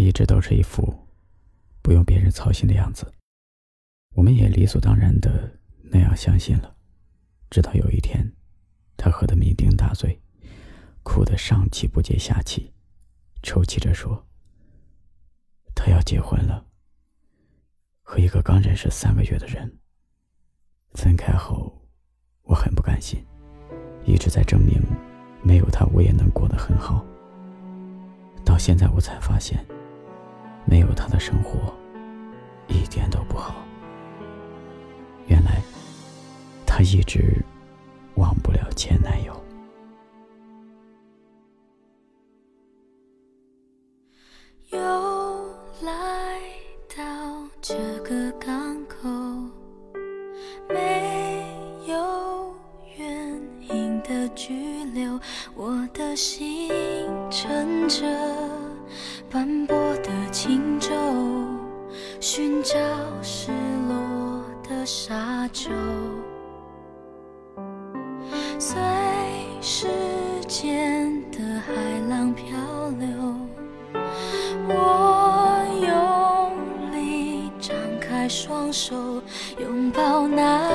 一直都是一副不用别人操心的样子，我们也理所当然的那样相信了。直到有一天，他喝得酩酊大醉，哭得上气不接下气，抽泣着说：“他要结婚了，和一个刚认识三个月的人。”分开后，我很不甘心，一直在证明，没有他我也能过得很好。到现在我才发现，没有他的生活一点都不好。原来，他一直忘不了前男友。又来到这个港口，没有原因的拘留，我的心乘着轻舟，寻找失落的沙洲，随时间的海浪漂流。我用力张开双手，拥抱那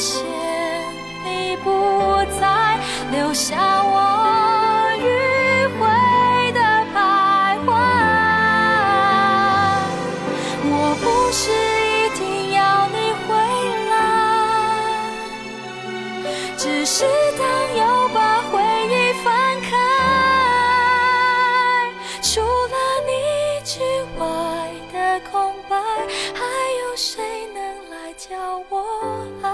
现你不在，留下我迂回的徘徊。我不是一定要你回来，只是当又把回忆翻开。除了你之外的空白，还有谁能来教我爱？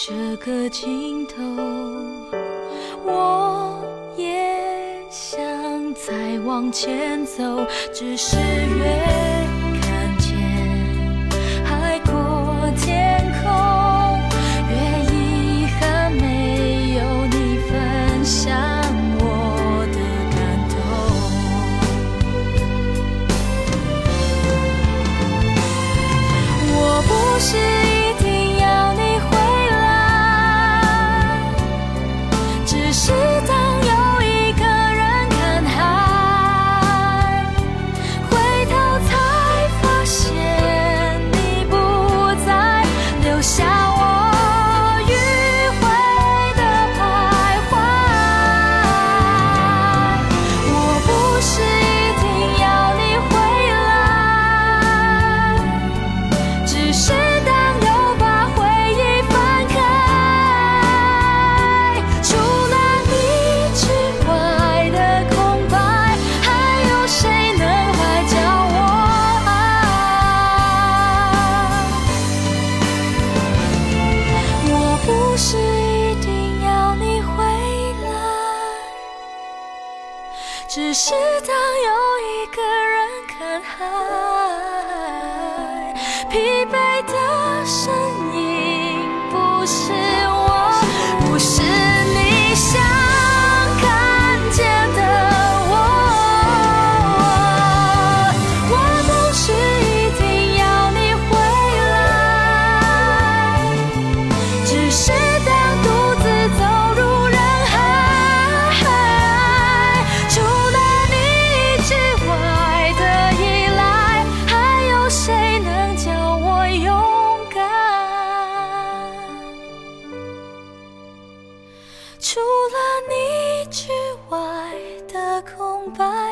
这个尽头，我也想再往前走，只是越只是当又一个人看海，疲惫的身影不是 Bye.